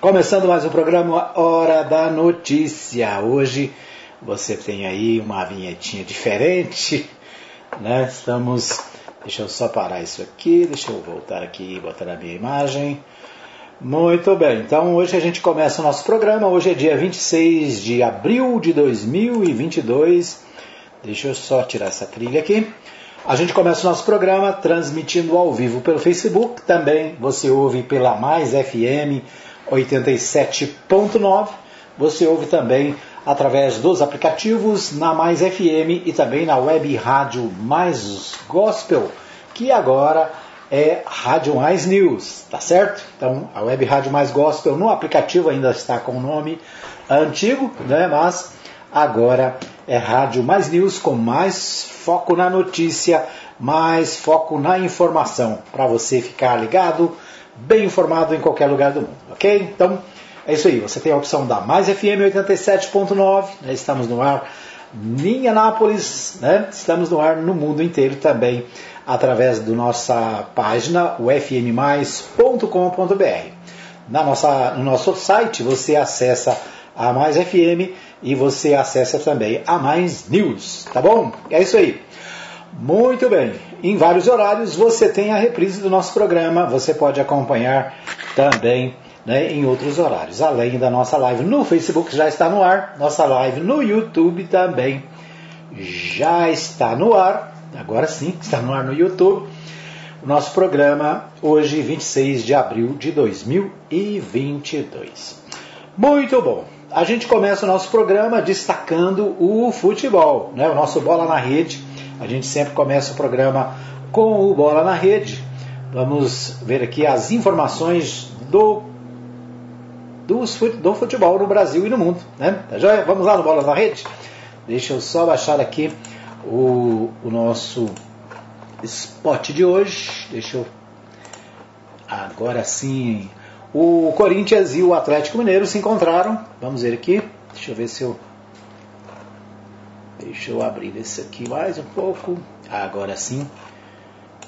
Começando mais um programa Hora da Notícia. Hoje você tem aí uma vinhetinha diferente, né? Estamos. Deixa eu só parar isso aqui, deixa eu voltar aqui e botar a minha imagem. Muito bem, então hoje a gente começa o nosso programa. Hoje é dia 26 de abril de 2022. Deixa eu só tirar essa trilha aqui. A gente começa o nosso programa transmitindo ao vivo pelo Facebook. Também você ouve pela Mais FM 87.9. Você ouve também através dos aplicativos na Mais FM e também na web rádio Mais Gospel, que agora é Rádio Mais News, tá certo? Então, a web rádio Mais Gospel no aplicativo ainda está com o nome antigo, né? Mas agora é Rádio Mais News com mais foco na notícia, mais foco na informação, para você ficar ligado bem informado em qualquer lugar do mundo, ok? Então, é isso aí. Você tem a opção da Mais FM 87.9, né? estamos no ar em Anápolis, né? estamos no ar no mundo inteiro também, através da nossa página, o fmmais.com.br. Na nossa, no nosso site você acessa a Mais FM e você acessa também a Mais News, tá bom? É isso aí. Muito bem. Em vários horários você tem a reprise do nosso programa. Você pode acompanhar também né, em outros horários. Além da nossa live no Facebook já está no ar. Nossa live no YouTube também já está no ar. Agora sim, está no ar no YouTube. O nosso programa hoje, 26 de abril de 2022. Muito bom. A gente começa o nosso programa destacando o futebol, né? o nosso Bola na Rede a gente sempre começa o programa com o Bola na Rede. Vamos ver aqui as informações do, do, futebol no Brasil e no mundo. Né? Tá joia? Vamos lá no Bola na Rede? Deixa eu só baixar aqui o, o nosso spot de hoje. Deixa eu. Agora sim. O Corinthians e o Atlético Mineiro se encontraram. Vamos ver aqui. Deixa eu ver se eu Deixa eu abrir esse aqui mais um pouco. Agora sim.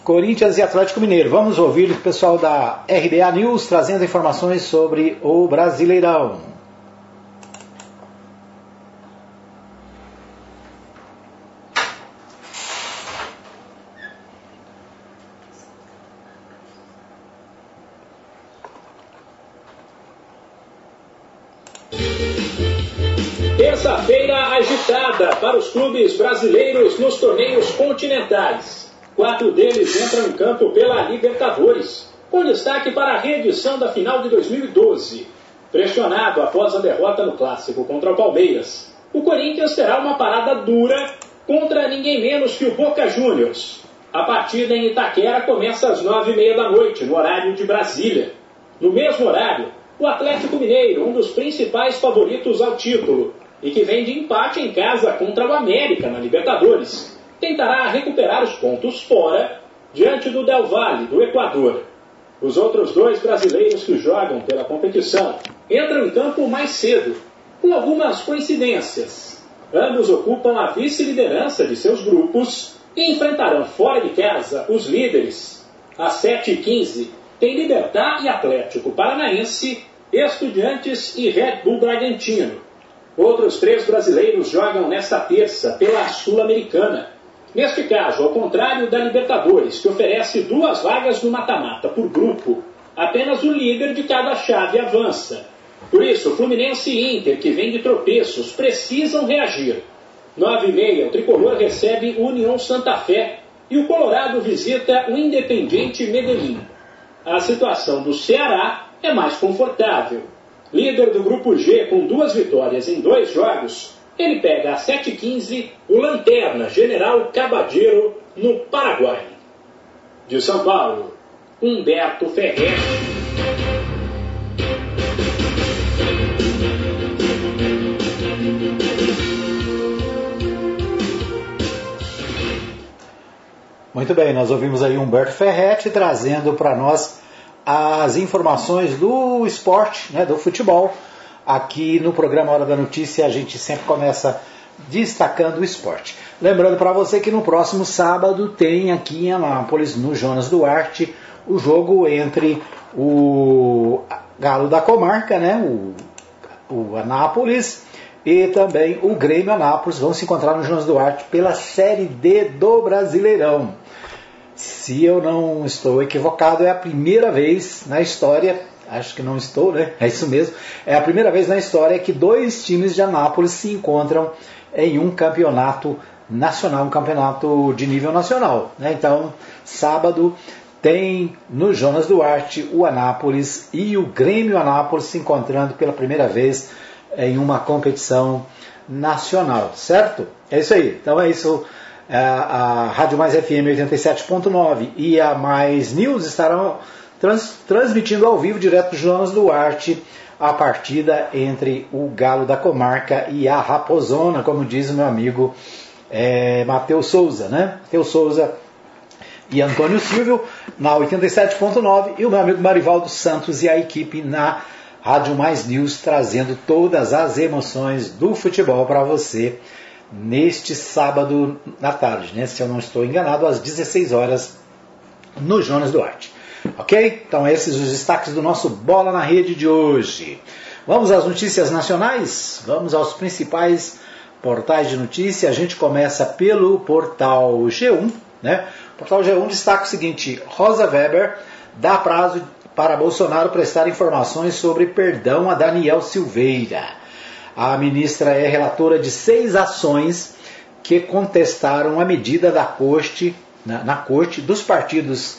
Corinthians e Atlético Mineiro. Vamos ouvir o pessoal da RBA News trazendo informações sobre o Brasileirão. Torneios continentais. Quatro deles entram em campo pela Libertadores, com destaque para a reedição da final de 2012. Pressionado após a derrota no clássico contra o Palmeiras, o Corinthians terá uma parada dura contra ninguém menos que o Boca Juniors. A partida em Itaquera começa às nove e meia da noite, no horário de Brasília. No mesmo horário, o Atlético Mineiro, um dos principais favoritos ao título, e que vem de empate em casa contra o América na Libertadores, tentará recuperar os pontos fora diante do Del Valle, do Equador. Os outros dois brasileiros que jogam pela competição entram em campo mais cedo, com algumas coincidências. Ambos ocupam a vice-liderança de seus grupos e enfrentarão fora de casa os líderes. Às 7h15 tem Libertar e Atlético Paranaense, Estudiantes e Red Bull Bragantino. Outros três brasileiros jogam nesta terça pela Sul-Americana. Neste caso, ao contrário da Libertadores, que oferece duas vagas no mata-mata por grupo, apenas o líder de cada chave avança. Por isso, Fluminense e Inter, que vem de tropeços, precisam reagir. 9 e meia, o tricolor recebe o União Santa Fé e o Colorado visita o Independiente Medellín. A situação do Ceará é mais confortável. Líder do grupo G com duas vitórias em dois jogos, ele pega a 7-15 o Lanterna General Cabadeiro no Paraguai. De São Paulo, Humberto Ferrer. Muito bem, nós ouvimos aí Humberto Ferretti trazendo para nós as informações do esporte, né, do futebol. Aqui no programa Hora da Notícia a gente sempre começa destacando o esporte. Lembrando para você que no próximo sábado tem aqui em Anápolis, no Jonas Duarte, o jogo entre o Galo da Comarca, né? O, o Anápolis e também o Grêmio Anápolis vão se encontrar no Jonas Duarte pela Série D do Brasileirão. Se eu não estou equivocado, é a primeira vez na história, acho que não estou, né? É isso mesmo. É a primeira vez na história que dois times de Anápolis se encontram em um campeonato nacional, um campeonato de nível nacional. Né? Então, sábado tem no Jonas Duarte o Anápolis e o Grêmio Anápolis se encontrando pela primeira vez em uma competição nacional, certo? É isso aí. Então é isso. É, a Rádio Mais FM 87.9 e a Mais News estarão trans, transmitindo ao vivo direto do Jonas Duarte a partida entre o Galo da Comarca e a Raposona, como diz o meu amigo é, Matheus Souza, né? Matheus Souza e Antônio Silvio na 87.9 e o meu amigo Marivaldo Santos e a equipe na Rádio Mais News trazendo todas as emoções do futebol para você neste sábado na tarde, né? Se eu não estou enganado, às 16 horas no Jonas Duarte. Ok? Então esses os destaques do nosso Bola na Rede de hoje. Vamos às notícias nacionais? Vamos aos principais portais de notícia. A gente começa pelo portal G1, né? O portal G1 destaca o seguinte: Rosa Weber dá prazo para Bolsonaro prestar informações sobre perdão a Daniel Silveira. A ministra é relatora de seis ações que contestaram a medida da corte, na, na corte dos partidos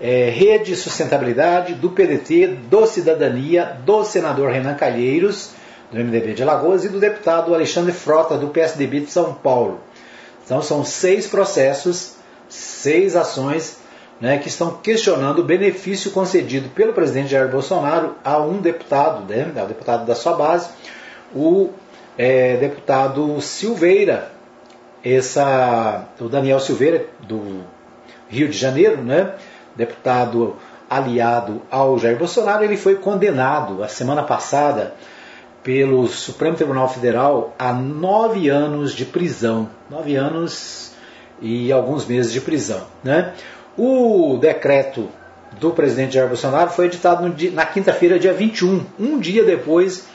é, Rede Sustentabilidade, do PDT, do Cidadania, do senador Renan Calheiros, do MDB de Alagoas, e do deputado Alexandre Frota, do PSDB de São Paulo. Então são seis processos, seis ações né, que estão questionando o benefício concedido pelo presidente Jair Bolsonaro a um deputado, né, ao deputado da sua base, o é, deputado Silveira, essa, o Daniel Silveira, do Rio de Janeiro, né, deputado aliado ao Jair Bolsonaro, ele foi condenado a semana passada pelo Supremo Tribunal Federal a nove anos de prisão, nove anos e alguns meses de prisão, né? O decreto do presidente Jair Bolsonaro foi editado dia, na quinta-feira, dia 21, um dia depois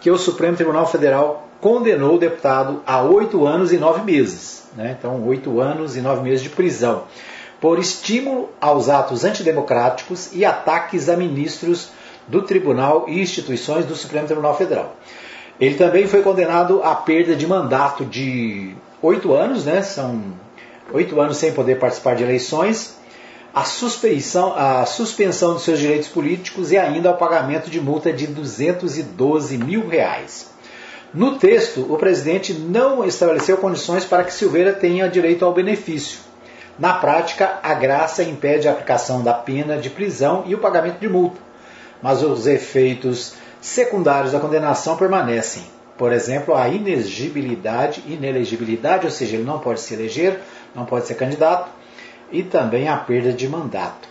que o Supremo Tribunal Federal condenou o deputado a oito anos e nove meses. Né? Então, oito anos e nove meses de prisão, por estímulo aos atos antidemocráticos e ataques a ministros do Tribunal e instituições do Supremo Tribunal Federal. Ele também foi condenado à perda de mandato de oito anos, né? são oito anos sem poder participar de eleições, a suspensão, a suspensão de seus direitos políticos e ainda ao pagamento de multa de 212 mil reais. No texto, o presidente não estabeleceu condições para que Silveira tenha direito ao benefício. Na prática, a graça impede a aplicação da pena de prisão e o pagamento de multa, mas os efeitos secundários da condenação permanecem. Por exemplo, a inegibilidade, inelegibilidade, ou seja, ele não pode se eleger, não pode ser candidato, e também a perda de mandato.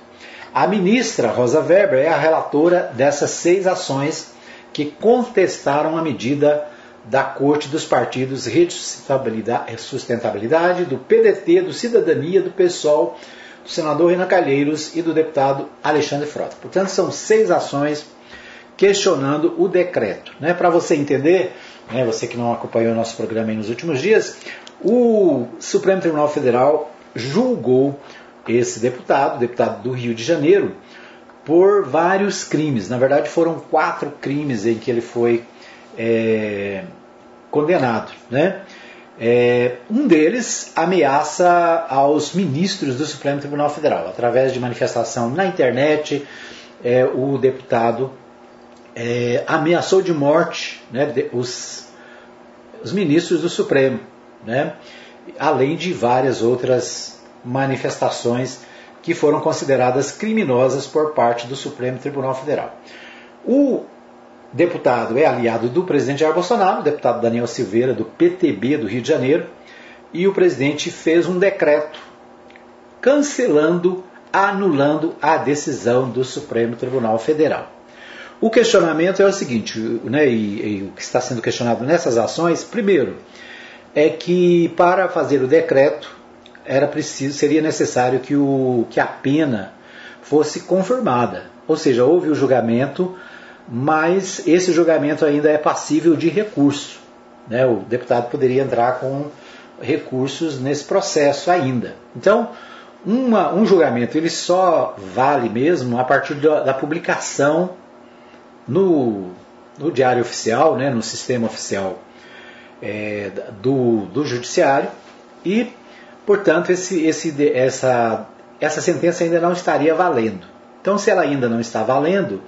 A ministra Rosa Weber é a relatora dessas seis ações que contestaram a medida da Corte dos Partidos Rede Sustentabilidade, do PDT, do Cidadania, do PSOL, do senador Renan Calheiros e do deputado Alexandre Frota. Portanto, são seis ações questionando o decreto. Né? Para você entender, né, você que não acompanhou o nosso programa nos últimos dias, o Supremo Tribunal Federal julgou esse deputado, deputado do Rio de Janeiro, por vários crimes. Na verdade, foram quatro crimes em que ele foi é, condenado. Né? É, um deles ameaça aos ministros do Supremo Tribunal Federal. Através de manifestação na internet, é, o deputado é, ameaçou de morte né, de, os, os ministros do Supremo. Né? Além de várias outras manifestações que foram consideradas criminosas por parte do Supremo Tribunal Federal. O deputado é aliado do presidente Jair Bolsonaro, o deputado Daniel Silveira, do PTB do Rio de Janeiro, e o presidente fez um decreto cancelando, anulando a decisão do Supremo Tribunal Federal. O questionamento é o seguinte, né, e, e o que está sendo questionado nessas ações, primeiro, é que para fazer o decreto era preciso, seria necessário que, o, que a pena fosse confirmada. Ou seja, houve o julgamento mas esse julgamento ainda é passível de recurso. Né? O deputado poderia entrar com recursos nesse processo ainda. Então, uma, um julgamento ele só vale mesmo a partir da, da publicação no, no, diário oficial, né, no sistema oficial é, do, do judiciário e, portanto, esse, esse, essa, essa sentença ainda não estaria valendo. Então, se ela ainda não está valendo,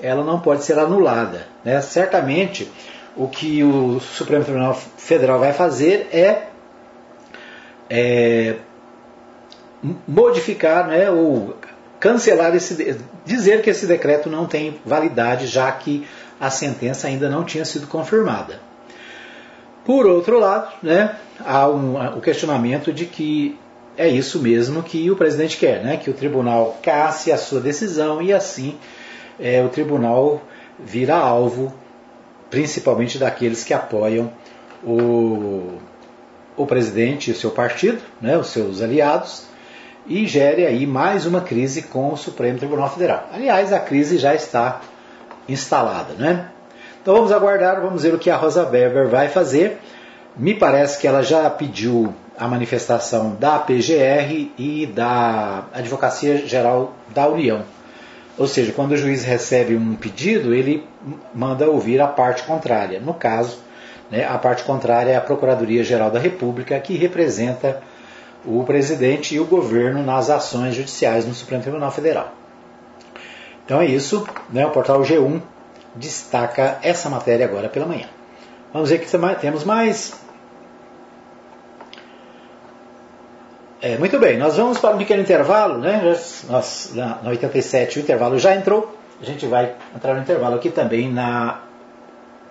ela não pode ser anulada. Né? Certamente, o que o Supremo Tribunal Federal vai fazer é, é modificar né, ou cancelar esse dizer que esse decreto não tem validade, já que a sentença ainda não tinha sido confirmada. Por outro lado, né, há um, o questionamento de que é isso mesmo que o presidente quer, né, que o tribunal casse a sua decisão e assim é, o tribunal vira alvo principalmente daqueles que apoiam o, o presidente e o seu partido, né, os seus aliados, e gere aí mais uma crise com o Supremo Tribunal Federal. Aliás, a crise já está instalada, né? Então vamos aguardar, vamos ver o que a Rosa Weber vai fazer. Me parece que ela já pediu a manifestação da PGR e da Advocacia Geral da União. Ou seja, quando o juiz recebe um pedido, ele manda ouvir a parte contrária. No caso, né, a parte contrária é a Procuradoria Geral da República, que representa o presidente e o governo nas ações judiciais no Supremo Tribunal Federal. Então é isso, né, o portal G1 destaca essa matéria agora pela manhã. Vamos ver que temos mais. É, muito bem, nós vamos para um pequeno intervalo, né? Nós, na, na 87 o intervalo já entrou. A gente vai entrar no intervalo aqui também na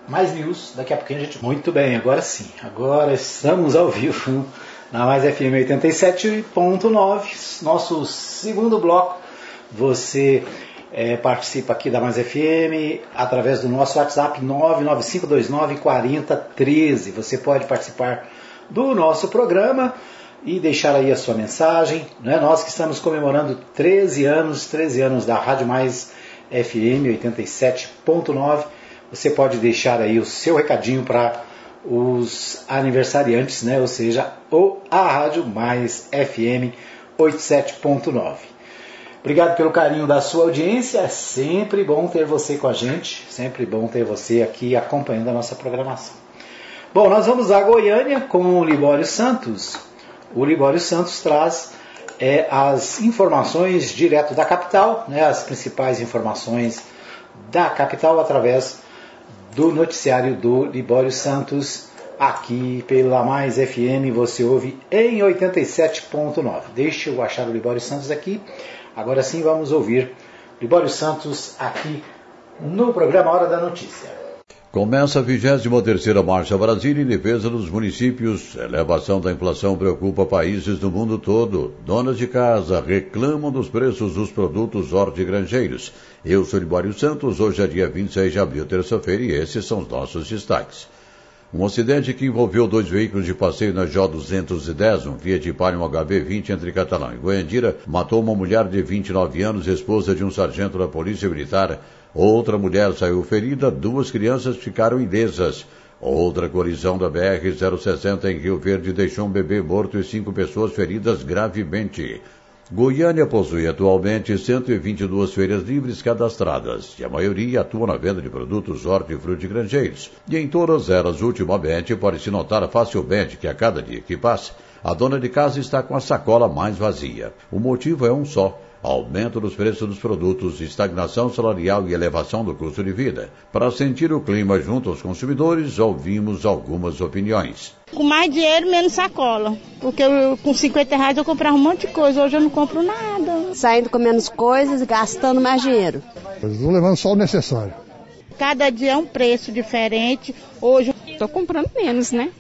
Mais News. Daqui a pouquinho a gente. Muito bem, agora sim. Agora estamos ao vivo na Mais FM 87.9, nosso segundo bloco. Você é, participa aqui da Mais FM através do nosso WhatsApp 995294013. Você pode participar do nosso programa e deixar aí a sua mensagem. Né? Nós que estamos comemorando 13 anos, 13 anos da Rádio Mais FM 87.9. Você pode deixar aí o seu recadinho para os aniversariantes, né? ou seja, o, a Rádio Mais FM 87.9. Obrigado pelo carinho da sua audiência, é sempre bom ter você com a gente, sempre bom ter você aqui acompanhando a nossa programação. Bom, nós vamos a Goiânia com o Libório Santos. O Libório Santos traz é, as informações direto da capital, né, as principais informações da capital através do noticiário do Libório Santos, aqui pela Mais FM, você ouve em 87.9. Deixa eu achar o Libório Santos aqui. Agora sim vamos ouvir Libório Santos aqui no programa Hora da Notícia. Começa a 23ª Marcha Brasil em defesa dos municípios. Elevação da inflação preocupa países do mundo todo. Donas de casa reclamam dos preços dos produtos hortigranjeiros. Eu sou Libório Santos, hoje é dia 26 de abril, terça-feira, e esses são os nossos destaques. Um acidente que envolveu dois veículos de passeio na J210, um Fiat Palio HB20 entre Catalão e Goiandira, matou uma mulher de 29 anos, esposa de um sargento da Polícia Militar, Outra mulher saiu ferida, duas crianças ficaram ilesas. Outra colisão da BR-060 em Rio Verde deixou um bebê morto e cinco pessoas feridas gravemente. Goiânia possui atualmente 122 feiras livres cadastradas, e a maioria atua na venda de produtos hortifrutigranjeiros. E em todas elas, ultimamente, pode-se notar facilmente que a cada dia que passa, a dona de casa está com a sacola mais vazia. O motivo é um só, aumento dos preços dos produtos, estagnação salarial e elevação do custo de vida. Para sentir o clima junto aos consumidores, ouvimos algumas opiniões. Com mais dinheiro, menos sacola. Porque eu, com 50 reais eu comprava um monte de coisa, hoje eu não compro nada. Saindo com menos coisas e gastando mais dinheiro. Estou levando só o necessário. Cada dia é um preço diferente. Hoje estou comprando menos, né?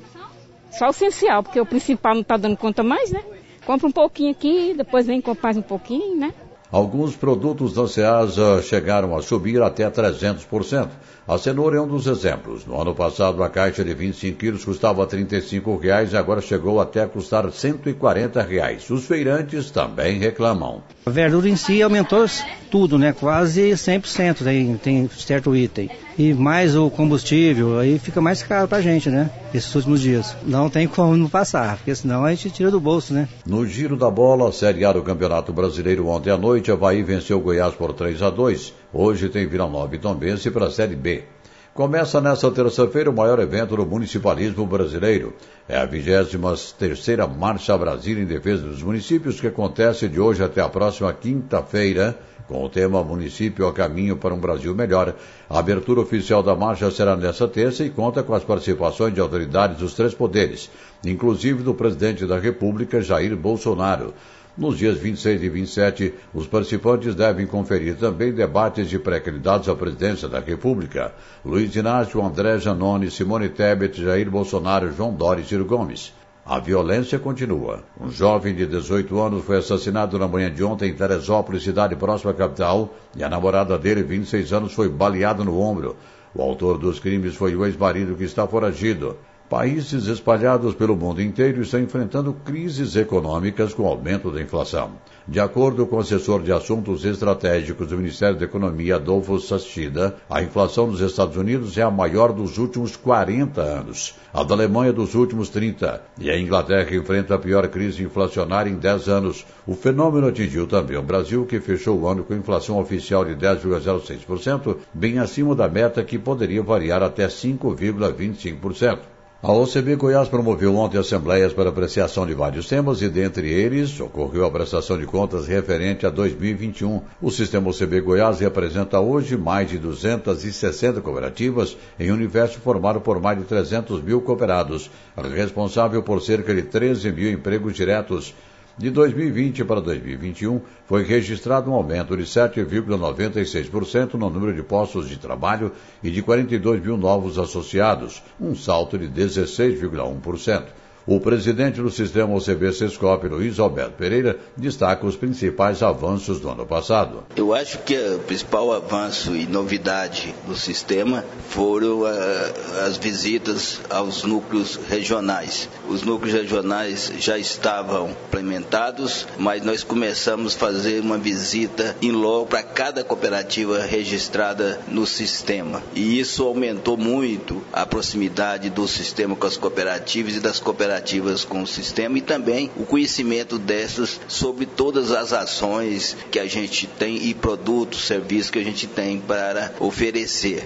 Só o essencial, porque o principal não está dando conta mais, né? Compra um pouquinho aqui, depois vem comprar mais um pouquinho, né? Alguns produtos da Ceasa chegaram a subir até 300%. A cenoura é um dos exemplos. No ano passado, a caixa de 25 quilos custava 35 reais e agora chegou até a custar 140 reais. Os feirantes também reclamam. A verdura em si aumentou tudo, né? Quase 100% tem, tem certo item. E mais o combustível, aí fica mais caro pra gente, né? Esses últimos dias. Não tem como não passar, porque senão a gente tira do bolso, né? No giro da bola, Série A do Campeonato Brasileiro ontem à noite, Havaí venceu o Goiás por 3 a 2 Hoje tem Vila Nova e Tombense para a Série B. Começa nesta terça-feira o maior evento do municipalismo brasileiro. É a 23 terceira Marcha Brasil em Defesa dos Municípios que acontece de hoje até a próxima quinta-feira com o tema Município a Caminho para um Brasil Melhor. A abertura oficial da marcha será nesta terça e conta com as participações de autoridades dos três poderes, inclusive do presidente da República, Jair Bolsonaro. Nos dias 26 e 27, os participantes devem conferir também debates de pré-candidatos à presidência da República. Luiz Inácio, André Janone, Simone Tebet, Jair Bolsonaro, João Dória e Ciro Gomes. A violência continua. Um jovem de 18 anos foi assassinado na manhã de ontem em Teresópolis, cidade próxima à capital, e a namorada dele, 26 anos, foi baleada no ombro. O autor dos crimes foi o ex-marido que está foragido. Países espalhados pelo mundo inteiro estão enfrentando crises econômicas com aumento da inflação. De acordo com o assessor de assuntos estratégicos do Ministério da Economia, Adolfo Sachida, a inflação dos Estados Unidos é a maior dos últimos 40 anos, a da Alemanha dos últimos 30, e a Inglaterra enfrenta a pior crise inflacionária em 10 anos. O fenômeno atingiu também o Brasil, que fechou o ano com inflação oficial de 10,06%, bem acima da meta que poderia variar até 5,25%. A OCB Goiás promoveu ontem assembleias para apreciação de vários temas e, dentre eles, ocorreu a prestação de contas referente a 2021. O sistema OCB Goiás representa hoje mais de 260 cooperativas em um universo formado por mais de 300 mil cooperados, responsável por cerca de 13 mil empregos diretos. De 2020 para 2021, foi registrado um aumento de 7,96% no número de postos de trabalho e de 42 mil novos associados, um salto de 16,1%. O presidente do sistema OCB Sescop, Luiz Alberto Pereira, destaca os principais avanços do ano passado. Eu acho que o principal avanço e novidade do sistema foram ah, as visitas aos núcleos regionais. Os núcleos regionais já estavam implementados, mas nós começamos a fazer uma visita em loco para cada cooperativa registrada no sistema. E isso aumentou muito a proximidade do sistema com as cooperativas e das cooperativas com o sistema e também o conhecimento dessas sobre todas as ações que a gente tem e produtos, serviços que a gente tem para oferecer.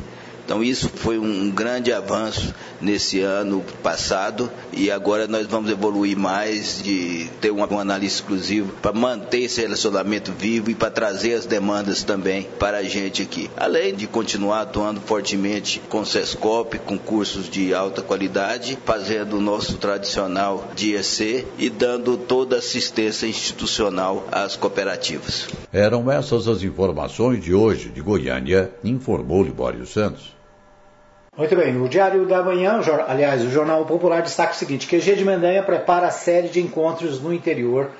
Então isso foi um grande avanço nesse ano passado e agora nós vamos evoluir mais de ter um, um análise exclusivo para manter esse relacionamento vivo e para trazer as demandas também para a gente aqui. Além de continuar atuando fortemente com o SESCOP, com cursos de alta qualidade, fazendo o nosso tradicional DSC e dando toda a assistência institucional às cooperativas. Eram essas as informações de hoje de Goiânia, informou Libório Santos. Muito bem, no Diário da Manhã, aliás, o Jornal Popular destaca o seguinte: QG de Mendanha prepara a série de encontros no interior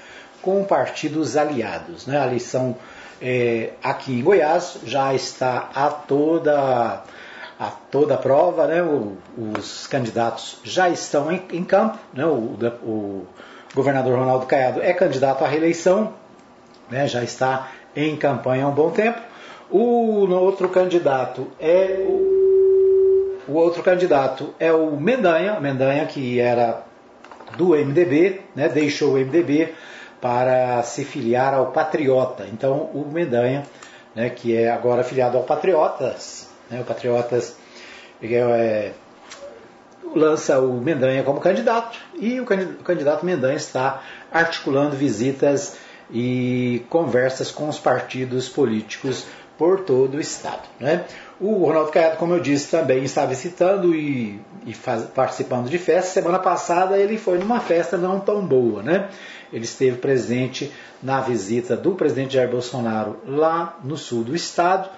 com partidos aliados. Né? A lição é, aqui em Goiás já está a toda a toda prova, né? O, os candidatos já estão em, em campo, né? o, o, governador Ronaldo Caiado é candidato à reeleição, né? já está em campanha há um bom tempo. O outro candidato é o o outro candidato é o Mendanha, Mendanha que era do MDB, né, deixou o MDB para se filiar ao Patriota. Então o Mendanha, né, que é agora filiado ao Patriotas, né, o Patriotas é, lança o Mendanha como candidato e o candidato Mendanha está articulando visitas e conversas com os partidos políticos por todo o estado. Né? O Ronaldo Caiado, como eu disse, também está visitando e, e faz, participando de festas. Semana passada ele foi numa festa não tão boa, né? Ele esteve presente na visita do presidente Jair Bolsonaro lá no sul do estado,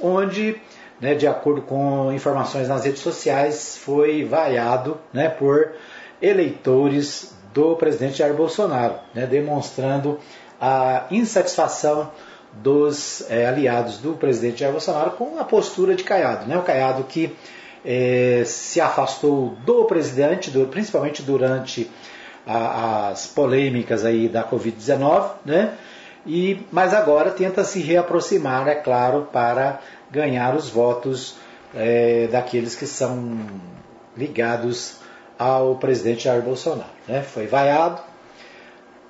onde, né, de acordo com informações nas redes sociais, foi vaiado né, por eleitores do presidente Jair Bolsonaro, né, demonstrando a insatisfação dos é, aliados do presidente Jair Bolsonaro com a postura de Caiado. Né? O Caiado que é, se afastou do presidente, do, principalmente durante a, as polêmicas aí da Covid-19, né? E, mas agora tenta se reaproximar, é claro, para ganhar os votos é, daqueles que são ligados ao presidente Jair Bolsonaro. Né? Foi vaiado,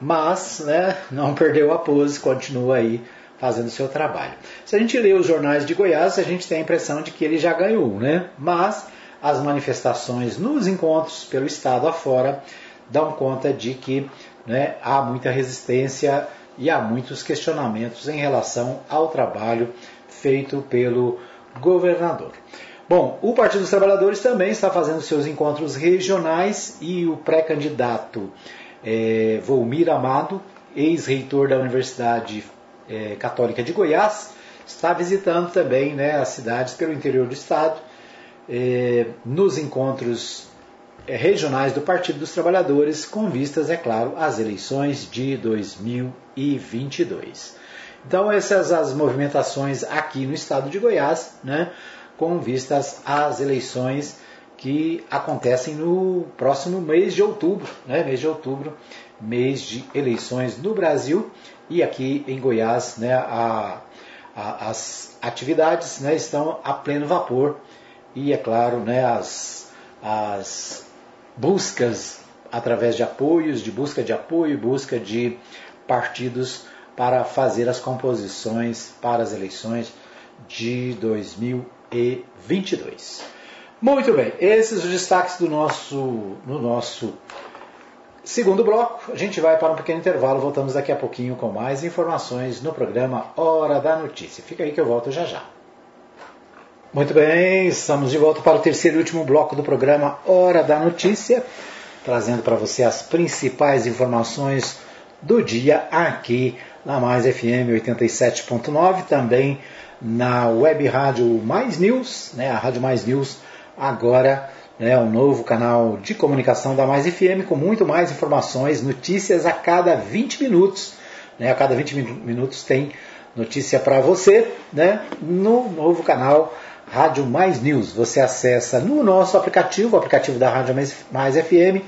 mas né, não perdeu a pose, continua aí fazendo seu trabalho. Se a gente lê os jornais de Goiás, a gente tem a impressão de que ele já ganhou, né? Mas as manifestações nos encontros pelo estado afora dão conta de que né, há muita resistência e há muitos questionamentos em relação ao trabalho feito pelo governador. Bom, o Partido dos Trabalhadores também está fazendo seus encontros regionais e o pré-candidato é, Volmir Amado, ex-reitor da Universidade é, Católica de Goiás, está visitando também né, as cidades pelo interior do estado, é, nos encontros é, regionais do Partido dos Trabalhadores, com vistas, é claro, às eleições de 2022. Então, essas as movimentações aqui no estado de Goiás, né, com vistas às eleições que acontecem no próximo mês de outubro, né, mês de outubro, mês de eleições no Brasil e aqui em Goiás, né, a, a, as atividades né, estão a pleno vapor e, é claro, né, as, as buscas através de apoios, de busca de apoio, busca de partidos para fazer as composições para as eleições de 2022. Muito bem, esses os destaques do nosso, no nosso segundo bloco. A gente vai para um pequeno intervalo, voltamos daqui a pouquinho com mais informações no programa Hora da Notícia. Fica aí que eu volto já já. Muito bem, estamos de volta para o terceiro e último bloco do programa Hora da Notícia, trazendo para você as principais informações do dia aqui na Mais FM 87.9, também na web rádio Mais News, né, a Rádio Mais News agora né, um novo canal de comunicação da Mais FM com muito mais informações, notícias a cada 20 minutos. Né, a cada 20 minutos tem notícia para você né, no novo canal Rádio Mais News. Você acessa no nosso aplicativo, o aplicativo da Rádio Mais, FM,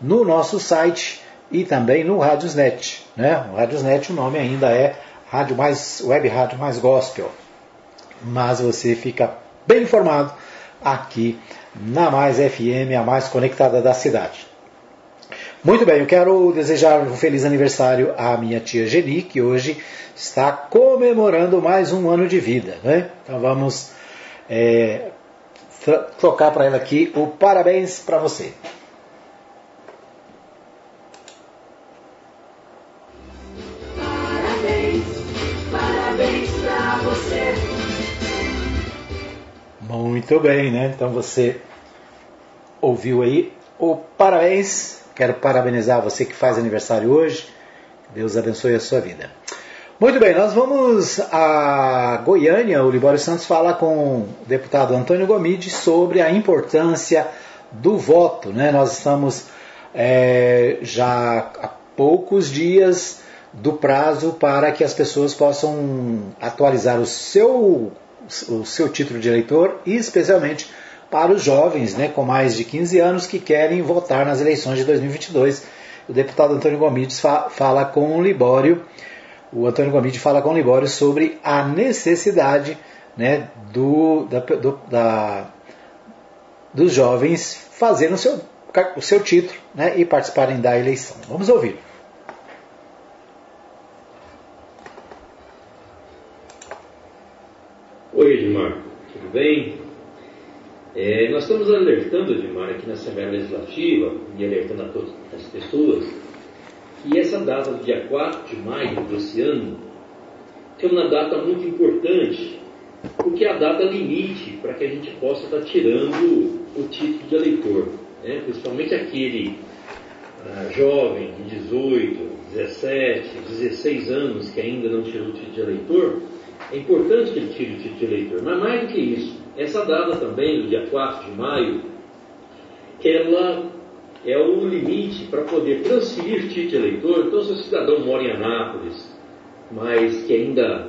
no nosso site e também no Radiosnet. Né? O Radiosnet, o nome ainda é Rádio Mais, Web Rádio Mais Gospel. Mas você fica bem informado aqui na Mais FM, a mais conectada da cidade. Muito bem, eu quero desejar um feliz aniversário à minha tia Geni, que hoje está comemorando mais um ano de vida. Né? Então vamos é, trocar para ela aqui o parabéns para você. Muito bem, né? Então você ouviu aí o parabéns. Quero parabenizar você que faz aniversário hoje. Deus abençoe a sua vida. Muito bem, nós vamos a Goiânia. O Libório Santos fala com o deputado Antônio Gomide sobre a importância do voto. Né? Nós estamos é, já há poucos dias do prazo para que as pessoas possam atualizar o seu, o seu título de eleitor e especialmente para os jovens né, com mais de 15 anos que querem votar nas eleições de 2022. O deputado Antônio Gomides fa fala com o Libório o Antônio Gomide fala com o Libório sobre a necessidade né, do, da, do, da, dos jovens fazerem o seu, o seu título né, e participarem da eleição. Vamos ouvir. Oi, Edmar, tudo bem? É, nós estamos alertando, Edmar, aqui na Assembleia Legislativa e alertando a todas as pessoas que essa data do dia 4 de maio desse ano é uma data muito importante, porque é a data limite para que a gente possa estar tirando o título de eleitor, né? principalmente aquele ah, jovem de 18, 17, 16 anos que ainda não tirou o título de eleitor, é importante que ele tire o título de eleitor. Mas mais do que isso, essa data também, do dia 4 de maio, ela é o limite para poder transferir título eleitor. Então, se o cidadão mora em Anápolis, mas que ainda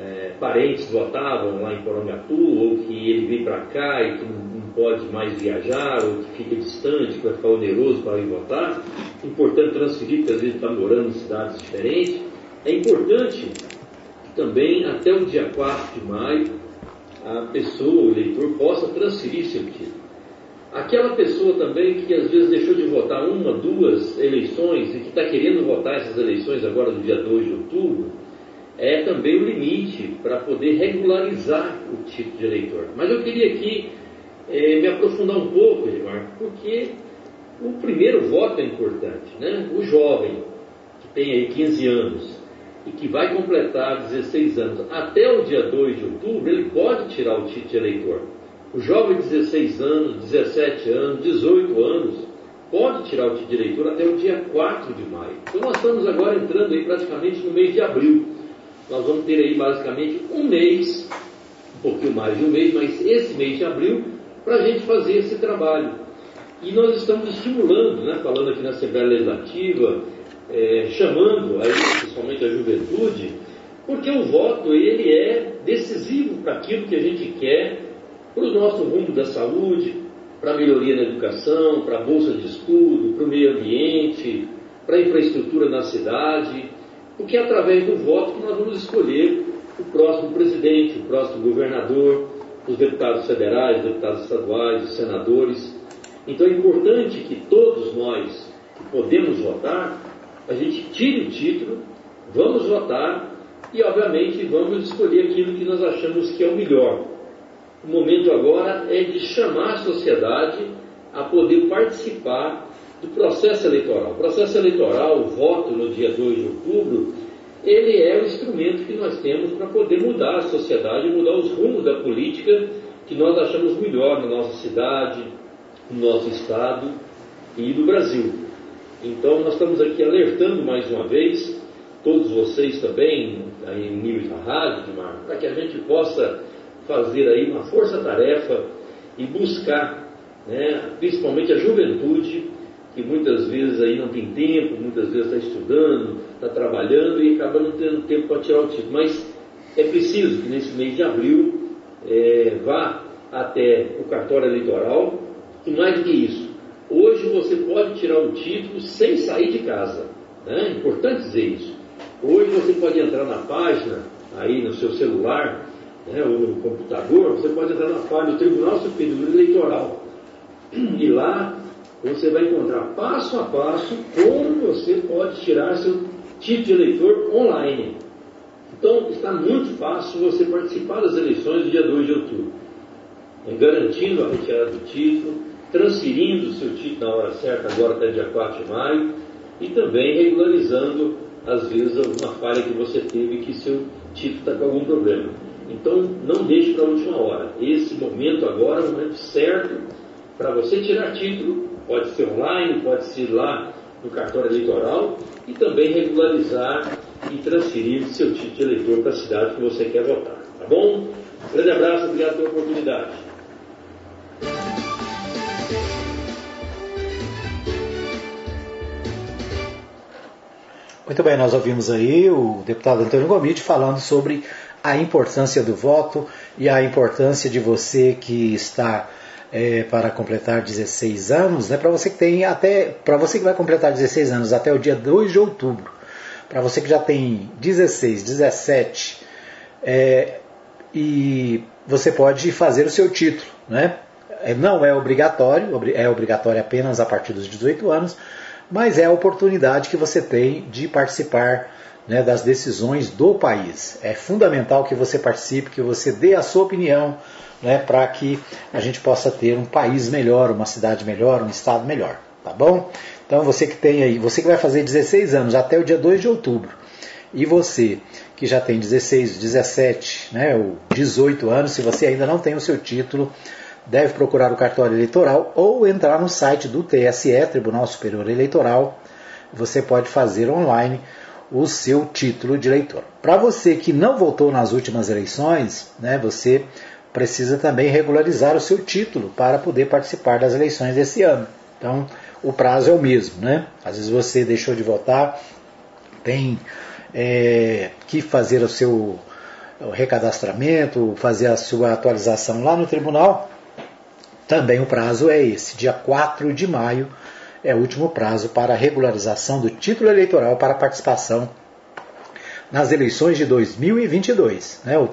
é, parentes votavam lá em Porangatu, ou que ele vem para cá e que não, não, pode mais viajar, ou que fica distante, que vai ficar oneroso para ir votar. Importante transferir, porque às vezes está morando em cidades diferentes. É importante também, até o dia 4 de maio, a pessoa, o eleitor, possa transferir seu título. Aquela pessoa também que às vezes deixou de votar uma, duas eleições e que está querendo votar essas eleições agora no dia 2 de outubro, é também o limite para poder regularizar o título de eleitor. Mas eu queria aqui é, me aprofundar um pouco, Edmar, porque o primeiro voto é importante. Né? O jovem, que tem aí 15 anos e que vai completar 16 anos, até o dia 2 de outubro, ele pode tirar o título de eleitor. O jovem de 16 anos, 17 anos, 18 anos, pode tirar o título de eleitor até o dia 4 de maio. Então nós estamos agora entrando aí praticamente no mês de abril. Nós vamos ter aí basicamente um mês, um pouquinho mais de um mês, mas esse mês de abril, para a gente fazer esse trabalho. E nós estamos estimulando, né, falando aqui na Assembleia Legislativa, é, chamando aí, principalmente a juventude, porque o voto ele é decisivo para aquilo que a gente quer, para o nosso rumo da saúde, para a melhoria na educação, para a bolsa de estudo, para o meio ambiente, para a infraestrutura na cidade, porque é através do voto que nós vamos escolher o próximo presidente, o próximo governador, os deputados federais, deputados estaduais, os senadores. Então é importante que todos nós que podemos votar, a gente tire o título, vamos votar e, obviamente, vamos escolher aquilo que nós achamos que é o melhor. O momento agora é de chamar a sociedade a poder participar do processo eleitoral. O processo eleitoral, o voto no dia 2 de outubro, ele é o instrumento que nós temos para poder mudar a sociedade, mudar os rumos da política que nós achamos melhor na nossa cidade, no nosso estado e no Brasil. Então nós estamos aqui alertando mais uma vez, todos vocês também, aí em nível da rádio, para que a gente possa fazer aí uma força-tarefa e buscar, né, principalmente a juventude, que muitas vezes aí não tem tempo, muitas vezes está estudando, está trabalhando e acaba não tendo tempo para tirar o título. Mas é preciso que nesse mês de abril é, vá até o cartório eleitoral e mais do que isso, hoje você pode tirar o título sem sair de casa. Né? É importante dizer isso. Hoje você pode entrar na página aí no seu celular né, ou no computador, você pode entrar na página do Tribunal Superior Eleitoral. E lá você vai encontrar passo a passo como você pode tirar seu título de eleitor online. Então está muito fácil você participar das eleições do dia 2 de outubro, é, garantindo a retirada do título, transferindo o seu título na hora certa, agora até dia 4 de maio, e também regularizando, às vezes, alguma falha que você teve que seu título está com algum problema. Então não deixe para a última hora. Esse momento agora é o momento certo para você tirar título Pode ser online, pode ser lá no cartório eleitoral e também regularizar e transferir seu título de eleitor para a cidade que você quer votar. Tá bom? grande abraço, obrigado pela oportunidade. Muito bem, nós ouvimos aí o deputado Antônio Gomide falando sobre a importância do voto e a importância de você que está é, para completar 16 anos, né, para você que tem até, para você que vai completar 16 anos até o dia 2 de outubro, para você que já tem 16, 17, é, e você pode fazer o seu título, né? É, não é obrigatório, é obrigatório apenas a partir dos 18 anos, mas é a oportunidade que você tem de participar né, das decisões do país. É fundamental que você participe, que você dê a sua opinião né, para que a gente possa ter um país melhor, uma cidade melhor, um estado melhor, tá bom? Então você que tem aí, você que vai fazer 16 anos até o dia 2 de outubro, e você que já tem 16, 17, né, ou 18 anos, se você ainda não tem o seu título, deve procurar o cartório eleitoral ou entrar no site do TSE, Tribunal Superior Eleitoral. Você pode fazer online o seu título de eleitor. Para você que não votou nas últimas eleições, né, você precisa também regularizar o seu título para poder participar das eleições desse ano. Então, o prazo é o mesmo, né? Às vezes você deixou de votar, tem é, que fazer o seu o recadastramento, fazer a sua atualização lá no tribunal, também o prazo é esse, dia 4 de maio é o último prazo para a regularização do título eleitoral para participação nas eleições de 2022. Né? O,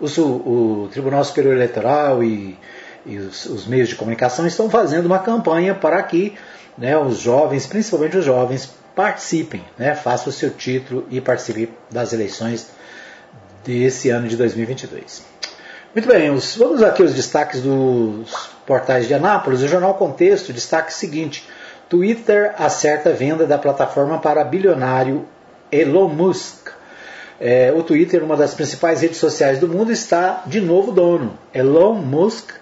o, o, Tribunal Superior Eleitoral e, e os, os, meios de comunicação estão fazendo uma campanha para que né, os jovens, principalmente os jovens, participem, né, façam o seu título e participem das eleições desse ano de 2022. Muito bem, os, vamos aqui aos destaques dos portais de Anápolis. O Jornal Contexto destaque seguinte: Twitter acerta a venda da plataforma para bilionário Elon Musk. É, o Twitter, uma das principais redes sociais do mundo, está de novo dono. Elon Musk,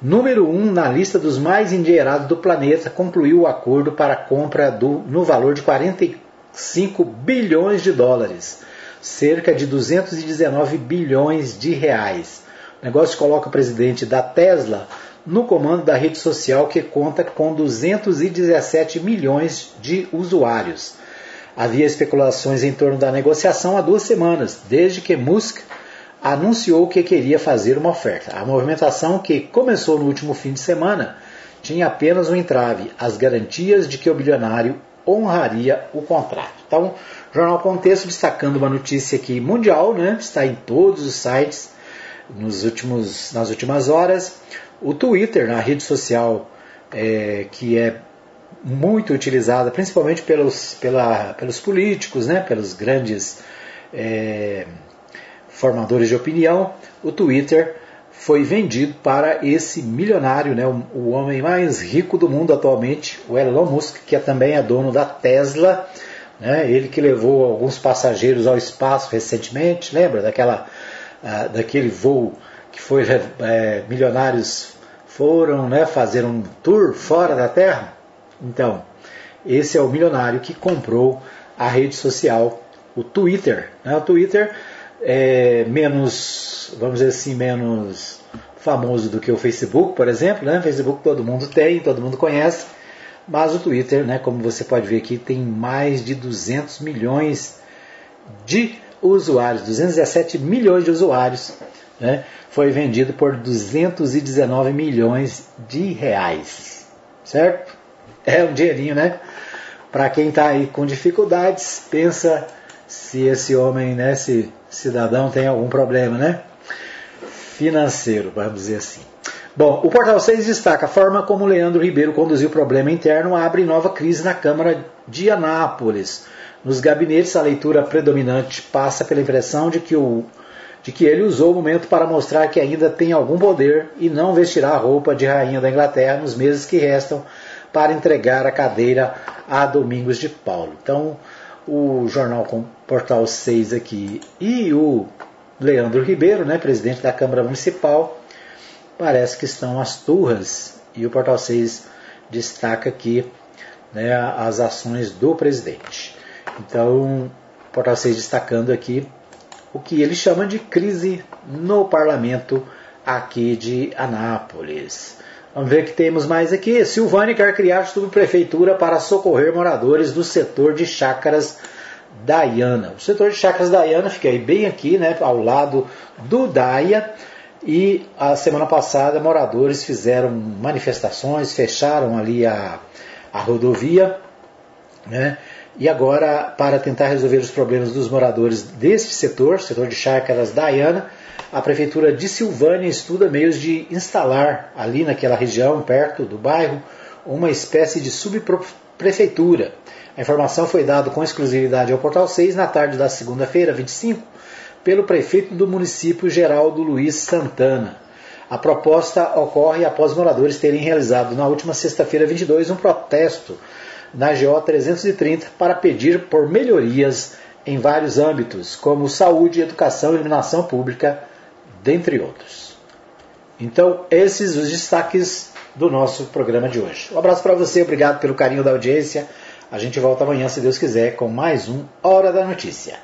número um na lista dos mais endinheirados do planeta, concluiu o acordo para compra do, no valor de 45 bilhões de dólares, cerca de 219 bilhões de reais. O negócio coloca o presidente da Tesla no comando da rede social que conta com 217 milhões de usuários. Havia especulações em torno da negociação há duas semanas, desde que Musk anunciou que queria fazer uma oferta. A movimentação, que começou no último fim de semana, tinha apenas um entrave: as garantias de que o bilionário honraria o contrato. Então, Jornal Contexto destacando uma notícia aqui mundial, né? está em todos os sites nos últimos, nas últimas horas. O Twitter, na rede social é, que é muito utilizada, principalmente pelos, pela, pelos políticos, né, pelos grandes é, formadores de opinião, o Twitter foi vendido para esse milionário, né, o, o, homem mais rico do mundo atualmente, o Elon Musk, que é, também é dono da Tesla, né, ele que levou alguns passageiros ao espaço recentemente, lembra daquela, uh, daquele voo que foi é, milionários foram né, fazer um tour fora da Terra? Então, esse é o milionário que comprou a rede social, o Twitter. Né? O Twitter é menos, vamos dizer assim, menos famoso do que o Facebook, por exemplo. Né? O Facebook todo mundo tem, todo mundo conhece. Mas o Twitter, né, como você pode ver aqui, tem mais de 200 milhões de usuários, 217 milhões de usuários. Né? Foi vendido por 219 milhões de reais. Certo? É um dinheirinho, né? Para quem está aí com dificuldades, pensa se esse homem, né, esse cidadão tem algum problema, né? Financeiro, vamos dizer assim. Bom, o Portal 6 destaca a forma como Leandro Ribeiro conduziu o problema interno abre nova crise na Câmara de Anápolis. Nos gabinetes, a leitura predominante passa pela impressão de que, o, de que ele usou o momento para mostrar que ainda tem algum poder e não vestirá a roupa de rainha da Inglaterra nos meses que restam para entregar a cadeira a Domingos de Paulo. Então, o jornal com Portal 6 aqui e o Leandro Ribeiro, né, presidente da Câmara Municipal, parece que estão as turras e o Portal 6 destaca aqui né, as ações do presidente. Então, Portal 6 destacando aqui o que ele chama de crise no parlamento aqui de Anápolis. Vamos ver o que temos mais aqui. Silvânia quer criar subprefeitura para socorrer moradores do setor de chácaras Daiana. O setor de chácaras Daiana fica aí bem aqui, né, ao lado do Daia. E a semana passada moradores fizeram manifestações, fecharam ali a, a rodovia, né? E agora, para tentar resolver os problemas dos moradores deste setor, setor de chácaras Daiana, a Prefeitura de Silvânia estuda meios de instalar ali naquela região, perto do bairro, uma espécie de subprefeitura. A informação foi dada com exclusividade ao Portal 6 na tarde da segunda-feira, 25, pelo prefeito do município, Geraldo Luiz Santana. A proposta ocorre após moradores terem realizado na última sexta-feira, 22, um protesto na GO 330 para pedir por melhorias em vários âmbitos, como saúde, educação, iluminação pública, dentre outros. Então, esses os destaques do nosso programa de hoje. Um abraço para você, obrigado pelo carinho da audiência. A gente volta amanhã, se Deus quiser, com mais um Hora da Notícia.